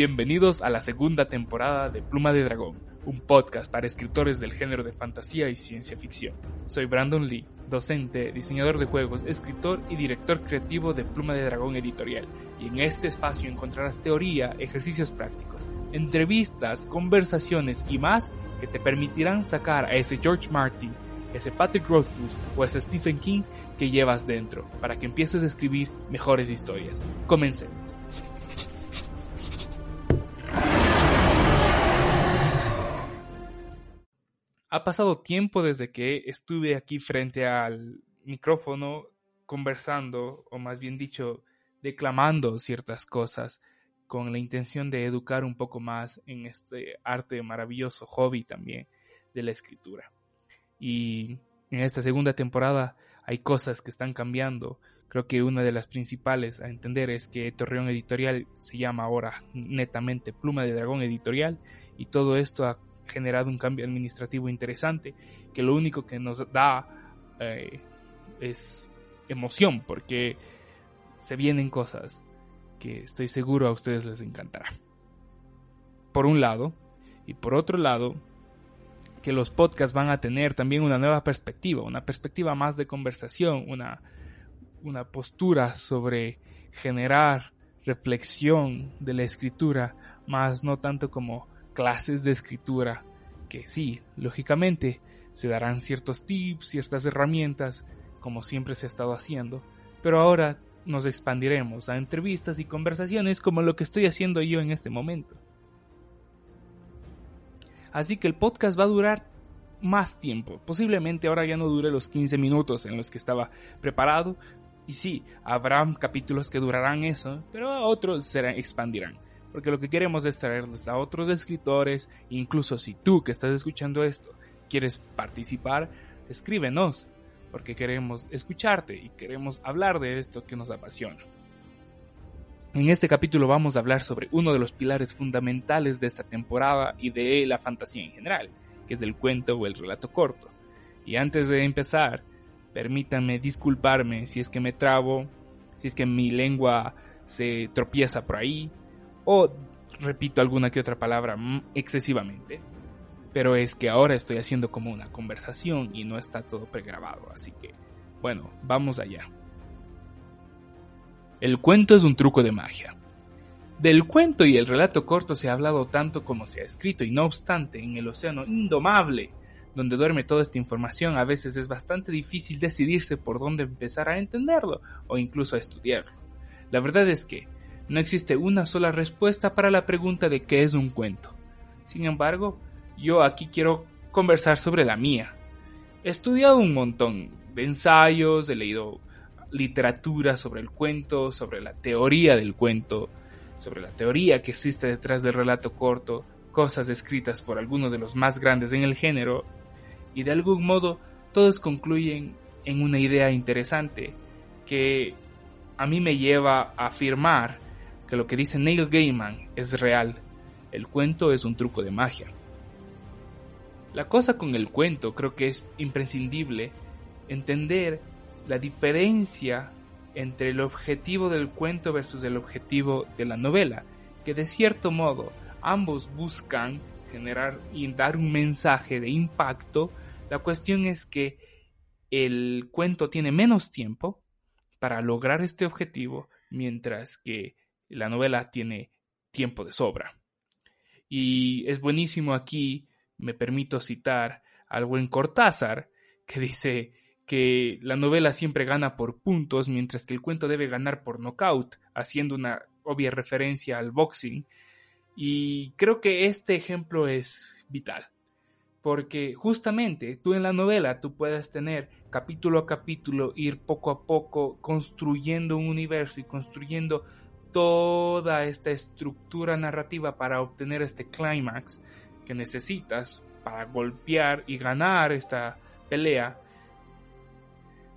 Bienvenidos a la segunda temporada de Pluma de Dragón, un podcast para escritores del género de fantasía y ciencia ficción. Soy Brandon Lee, docente, diseñador de juegos, escritor y director creativo de Pluma de Dragón Editorial, y en este espacio encontrarás teoría, ejercicios prácticos, entrevistas, conversaciones y más que te permitirán sacar a ese George Martin, ese Patrick Rothfuss o ese Stephen King que llevas dentro para que empieces a escribir mejores historias. Comencemos. Ha pasado tiempo desde que estuve aquí frente al micrófono conversando, o más bien dicho, declamando ciertas cosas con la intención de educar un poco más en este arte maravilloso hobby también de la escritura. Y en esta segunda temporada hay cosas que están cambiando. Creo que una de las principales a entender es que Torreón Editorial se llama ahora netamente Pluma de Dragón Editorial y todo esto ha generado un cambio administrativo interesante que lo único que nos da eh, es emoción porque se vienen cosas que estoy seguro a ustedes les encantará. Por un lado, y por otro lado, que los podcasts van a tener también una nueva perspectiva, una perspectiva más de conversación, una, una postura sobre generar reflexión de la escritura, más no tanto como clases de escritura, que sí, lógicamente, se darán ciertos tips, ciertas herramientas, como siempre se ha estado haciendo, pero ahora nos expandiremos a entrevistas y conversaciones como lo que estoy haciendo yo en este momento. Así que el podcast va a durar más tiempo. Posiblemente ahora ya no dure los 15 minutos en los que estaba preparado. Y sí, habrá capítulos que durarán eso, pero otros se expandirán porque lo que queremos es traerles a otros escritores, incluso si tú que estás escuchando esto quieres participar, escríbenos, porque queremos escucharte y queremos hablar de esto que nos apasiona. En este capítulo vamos a hablar sobre uno de los pilares fundamentales de esta temporada y de la fantasía en general, que es el cuento o el relato corto. Y antes de empezar, permítanme disculparme si es que me trabo, si es que mi lengua se tropieza por ahí, o repito alguna que otra palabra excesivamente. Pero es que ahora estoy haciendo como una conversación y no está todo pregrabado, así que bueno, vamos allá. El cuento es un truco de magia. Del cuento y el relato corto se ha hablado tanto como se ha escrito y no obstante en el océano indomable donde duerme toda esta información a veces es bastante difícil decidirse por dónde empezar a entenderlo o incluso a estudiarlo. La verdad es que no existe una sola respuesta para la pregunta de qué es un cuento. Sin embargo, yo aquí quiero conversar sobre la mía. He estudiado un montón de ensayos, he leído literatura sobre el cuento, sobre la teoría del cuento, sobre la teoría que existe detrás del relato corto, cosas escritas por algunos de los más grandes en el género, y de algún modo todos concluyen en una idea interesante que a mí me lleva a afirmar que lo que dice Neil Gaiman es real. El cuento es un truco de magia. La cosa con el cuento creo que es imprescindible entender la diferencia entre el objetivo del cuento versus el objetivo de la novela, que de cierto modo ambos buscan generar y dar un mensaje de impacto. La cuestión es que el cuento tiene menos tiempo para lograr este objetivo, mientras que la novela tiene tiempo de sobra. Y es buenísimo aquí, me permito citar al buen Cortázar, que dice que la novela siempre gana por puntos, mientras que el cuento debe ganar por knockout, haciendo una obvia referencia al boxing. Y creo que este ejemplo es vital, porque justamente tú en la novela tú puedes tener capítulo a capítulo, ir poco a poco construyendo un universo y construyendo toda esta estructura narrativa para obtener este clímax que necesitas para golpear y ganar esta pelea.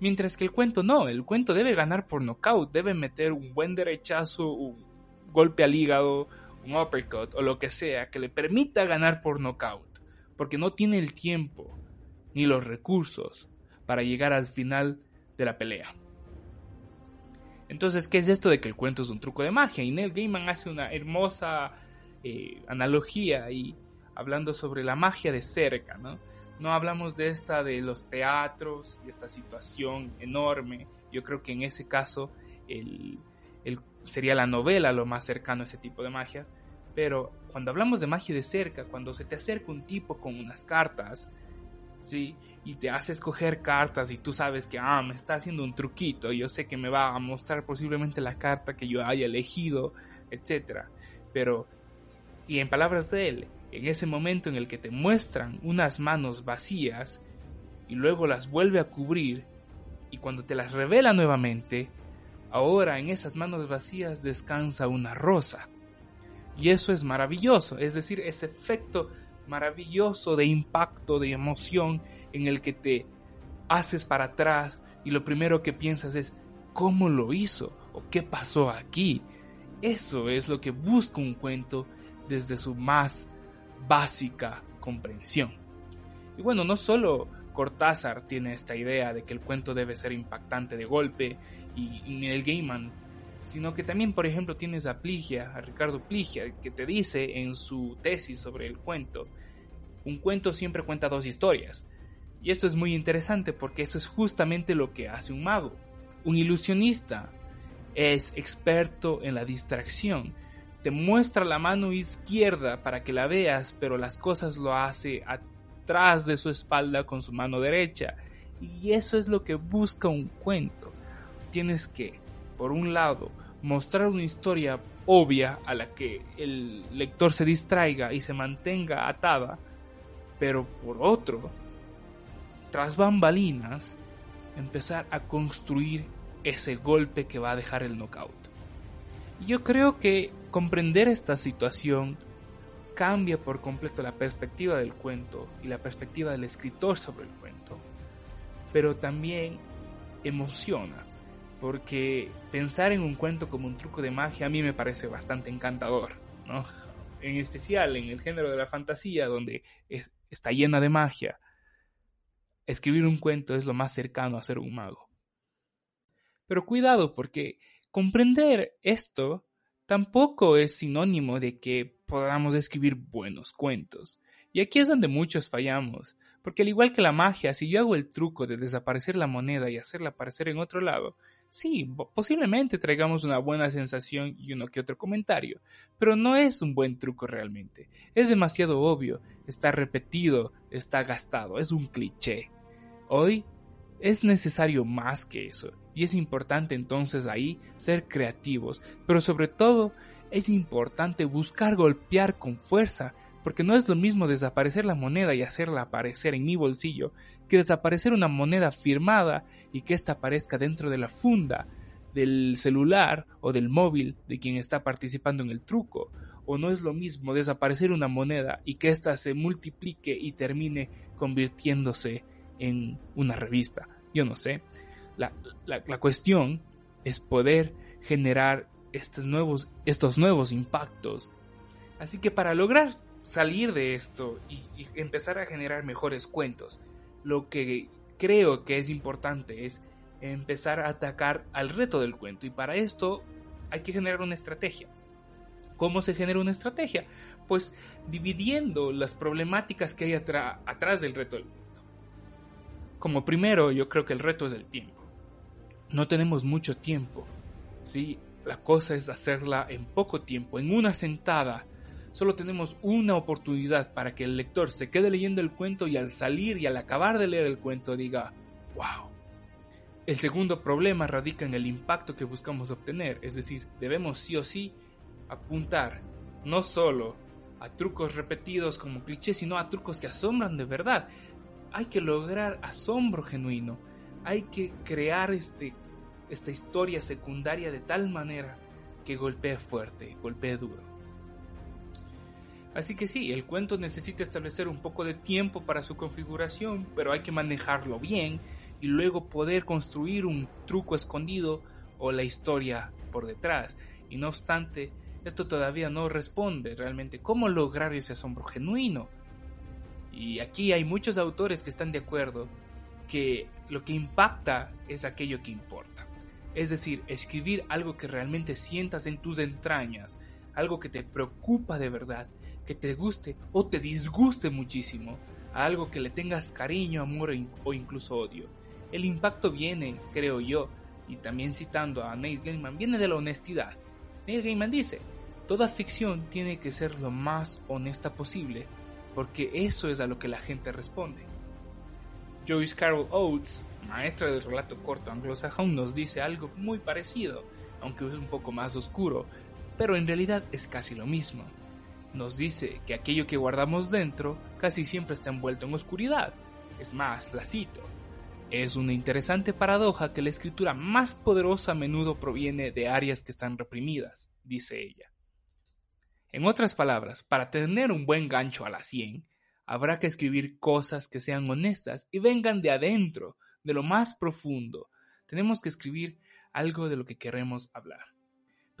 Mientras que el cuento no, el cuento debe ganar por nocaut, debe meter un buen derechazo, un golpe al hígado, un uppercut o lo que sea que le permita ganar por nocaut, porque no tiene el tiempo ni los recursos para llegar al final de la pelea. Entonces, ¿qué es esto de que el cuento es un truco de magia? Y Neil Gaiman hace una hermosa eh, analogía y hablando sobre la magia de cerca, ¿no? No hablamos de esta de los teatros y esta situación enorme. Yo creo que en ese caso el, sería la novela lo más cercano a ese tipo de magia. Pero cuando hablamos de magia de cerca, cuando se te acerca un tipo con unas cartas, ¿sí? Y te hace escoger cartas y tú sabes que, ah, me está haciendo un truquito, yo sé que me va a mostrar posiblemente la carta que yo haya elegido, etc. Pero, y en palabras de él, en ese momento en el que te muestran unas manos vacías y luego las vuelve a cubrir, y cuando te las revela nuevamente, ahora en esas manos vacías descansa una rosa. Y eso es maravilloso, es decir, ese efecto maravilloso de impacto, de emoción, en el que te haces para atrás y lo primero que piensas es ¿cómo lo hizo? ¿O qué pasó aquí? Eso es lo que busca un cuento desde su más básica comprensión. Y bueno, no solo Cortázar tiene esta idea de que el cuento debe ser impactante de golpe y, Neil Gaiman, sino que también, por ejemplo, tienes a Pligia, a Ricardo Pligia, que te dice en su tesis sobre el cuento, un cuento siempre cuenta dos historias. Y esto es muy interesante porque eso es justamente lo que hace un mago. Un ilusionista es experto en la distracción te muestra la mano izquierda para que la veas, pero las cosas lo hace atrás de su espalda con su mano derecha. Y eso es lo que busca un cuento. Tienes que, por un lado, mostrar una historia obvia a la que el lector se distraiga y se mantenga atada, pero por otro, tras bambalinas, empezar a construir ese golpe que va a dejar el knockout. Yo creo que comprender esta situación cambia por completo la perspectiva del cuento y la perspectiva del escritor sobre el cuento. Pero también emociona, porque pensar en un cuento como un truco de magia a mí me parece bastante encantador, ¿no? En especial en el género de la fantasía, donde está llena de magia. Escribir un cuento es lo más cercano a ser un mago. Pero cuidado, porque Comprender esto tampoco es sinónimo de que podamos escribir buenos cuentos. Y aquí es donde muchos fallamos, porque al igual que la magia, si yo hago el truco de desaparecer la moneda y hacerla aparecer en otro lado, sí, posiblemente traigamos una buena sensación y uno que otro comentario, pero no es un buen truco realmente. Es demasiado obvio, está repetido, está gastado, es un cliché. Hoy es necesario más que eso, y es importante entonces ahí ser creativos, pero sobre todo es importante buscar golpear con fuerza, porque no es lo mismo desaparecer la moneda y hacerla aparecer en mi bolsillo que desaparecer una moneda firmada y que ésta aparezca dentro de la funda del celular o del móvil de quien está participando en el truco. O no es lo mismo desaparecer una moneda y que ésta se multiplique y termine convirtiéndose en una revista. Yo no sé. La, cuestión es poder generar estos nuevos, estos nuevos impactos. Así que para lograr salir de esto y empezar a generar mejores cuentos, lo que creo que es importante es empezar a atacar al reto del cuento. Y para esto hay que generar una estrategia. ¿Cómo se genera una estrategia? Pues dividiendo las problemáticas que hay atrás del reto del como primero, yo creo que el reto es el tiempo. No tenemos mucho tiempo. ¿sí? La cosa es hacerla en poco tiempo, en una sentada. Solo tenemos una oportunidad para que el lector se quede leyendo el cuento y al salir y al acabar de leer el cuento diga, wow. El segundo problema radica en el impacto que buscamos obtener, es decir, debemos sí o sí apuntar no solo a trucos repetidos como clichés, sino a trucos que asombran de verdad hay que lograr asombro genuino, hay que crear este, esta historia secundaria de tal manera que golpee fuerte, golpee duro. Así que sí, el cuento necesita establecer un poco de tiempo para su configuración, pero hay que manejarlo bien y luego poder construir un truco escondido o la historia por detrás. Y no obstante, esto todavía no responde realmente cómo lograr ese asombro genuino y aquí hay muchos autores que están de acuerdo que lo que impacta es aquello que importa. Es decir, escribir algo que realmente sientas en tus entrañas, algo que te preocupa de verdad, que te guste o te disguste muchísimo, a algo que le tengas cariño, amor o incluso odio. El impacto viene, creo yo, y también citando a Neil Gaiman, viene de la honestidad. Neil Gaiman dice, toda ficción tiene que ser lo más honesta posible, porque eso es a lo que la gente responde. Joyce Carol Oates, maestra del relato corto anglosajón, nos dice algo muy parecido, aunque es un poco más oscuro, pero en realidad es casi lo mismo. Nos dice que aquello que guardamos dentro casi siempre está envuelto en oscuridad. Es más, la cito. Es una interesante paradoja que la escritura más poderosa a menudo proviene de áreas que están reprimidas, dice ella. En otras palabras, para tener un buen gancho a la 100, habrá que escribir cosas que sean honestas y vengan de adentro, de lo más profundo. Tenemos que escribir algo de lo que queremos hablar.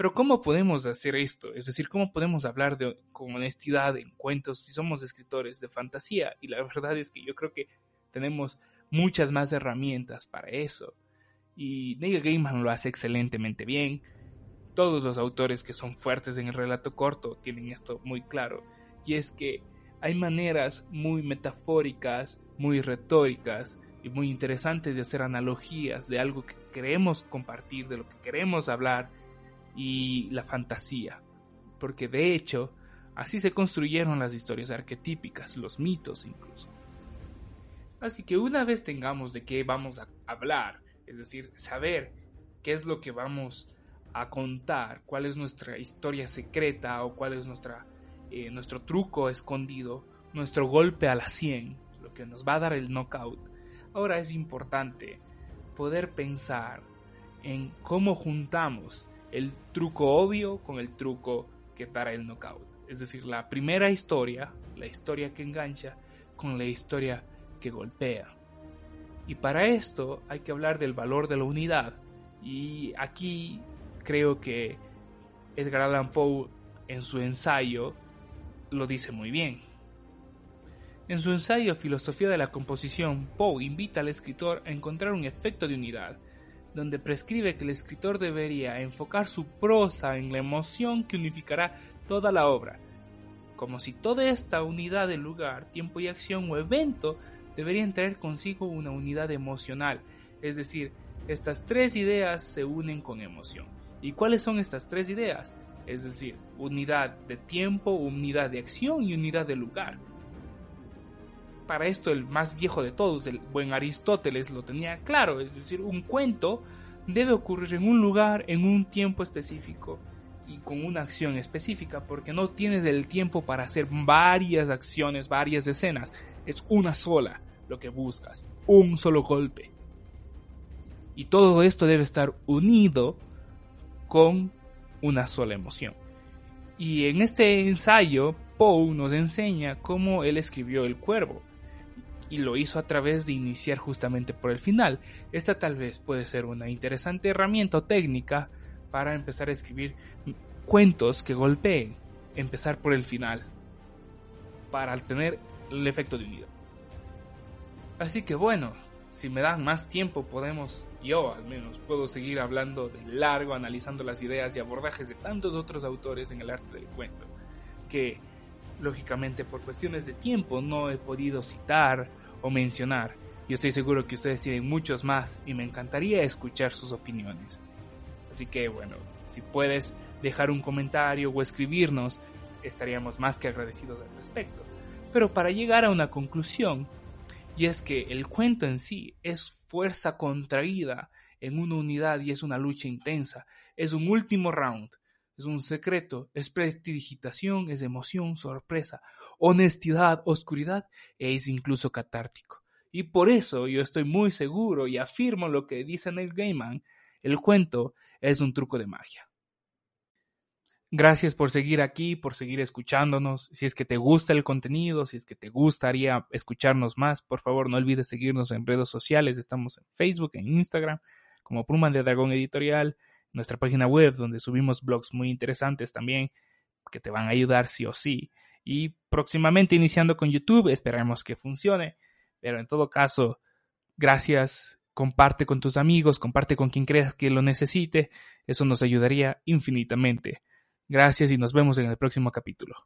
Pero ¿cómo podemos hacer esto? Es decir, ¿cómo podemos hablar con honestidad en cuentos si somos escritores de fantasía? Y la verdad es que yo creo que tenemos muchas más herramientas para eso. Y Neil Gaiman lo hace excelentemente bien. Todos los autores que son fuertes en el relato corto tienen esto muy claro. Y es que hay maneras muy metafóricas, muy retóricas y muy interesantes de hacer analogías de algo que queremos compartir, de lo que queremos hablar y la fantasía. Porque de hecho, así se construyeron las historias arquetípicas, los mitos incluso. Así que una vez tengamos de qué vamos a hablar, es decir, saber qué es lo que vamos a contar, cuál es nuestra historia secreta o cuál es nuestra, eh, nuestro truco escondido, nuestro golpe a la 100, lo que nos va a dar el knockout, ahora es importante poder pensar en cómo juntamos el truco obvio con el truco que dará el knockout. Es decir, la primera historia, la historia que engancha, con la historia que golpea. Y para esto hay que hablar del valor de la unidad. Y aquí creo que Edgar Allan Poe en su ensayo lo dice muy bien. En su ensayo Filosofía de la Composición, Poe invita al escritor a encontrar un efecto de unidad, donde prescribe que el escritor debería enfocar su prosa en la emoción que unificará toda la obra, como si toda esta unidad de lugar, tiempo y acción o evento deberían traer consigo una unidad emocional, es decir, estas tres ideas se unen con emoción. ¿Y cuáles son estas tres ideas? Es decir, unidad de tiempo, unidad de acción y unidad de lugar. Para esto el más viejo de todos, el buen Aristóteles, lo tenía claro, es decir, un cuento debe ocurrir en un lugar, en un tiempo específico y con una acción específica, porque no tienes el tiempo para hacer varias acciones, varias escenas es una sola lo que buscas, un solo golpe. Y todo esto debe estar unido con una sola emoción. Y en este ensayo, Poe nos enseña cómo él escribió El Cuervo. Y lo hizo a través de iniciar justamente por el final. Esta tal vez puede ser una interesante herramienta o técnica para empezar a escribir cuentos que golpeen. Empezar por el final. Para tener el efecto de unidad. Así que bueno, si me dan más tiempo podemos, yo al menos, puedo seguir hablando de largo, analizando las ideas y abordajes de tantos otros autores en el arte del cuento, que lógicamente por cuestiones de tiempo no he podido citar o mencionar. Y estoy seguro que ustedes tienen muchos más y me encantaría escuchar sus opiniones. Así que bueno, si puedes dejar un comentario o escribirnos, estaríamos más que agradecidos al respecto pero para llegar a una conclusión, y es que el cuento en sí es fuerza contraída en una unidad y es una lucha intensa, es un último round, es un secreto, es prestidigitación, es emoción, sorpresa, honestidad, oscuridad e es incluso catártico. Y por eso yo estoy muy seguro y afirmo lo que dice Neil Gaiman, el cuento es un truco de magia. Gracias por seguir aquí, por seguir escuchándonos. Si es que te gusta el contenido, si es que te gustaría escucharnos más, por favor no olvides seguirnos en redes sociales. Estamos en Facebook, en Instagram, como Pluma de Dragón Editorial, nuestra página web donde subimos blogs muy interesantes también que te van a ayudar sí o sí. Y próximamente iniciando con YouTube, esperemos que funcione. Pero en todo caso, gracias. Comparte con tus amigos, comparte con quien creas que lo necesite. Eso nos ayudaría infinitamente. Gracias y nos vemos en el próximo capítulo.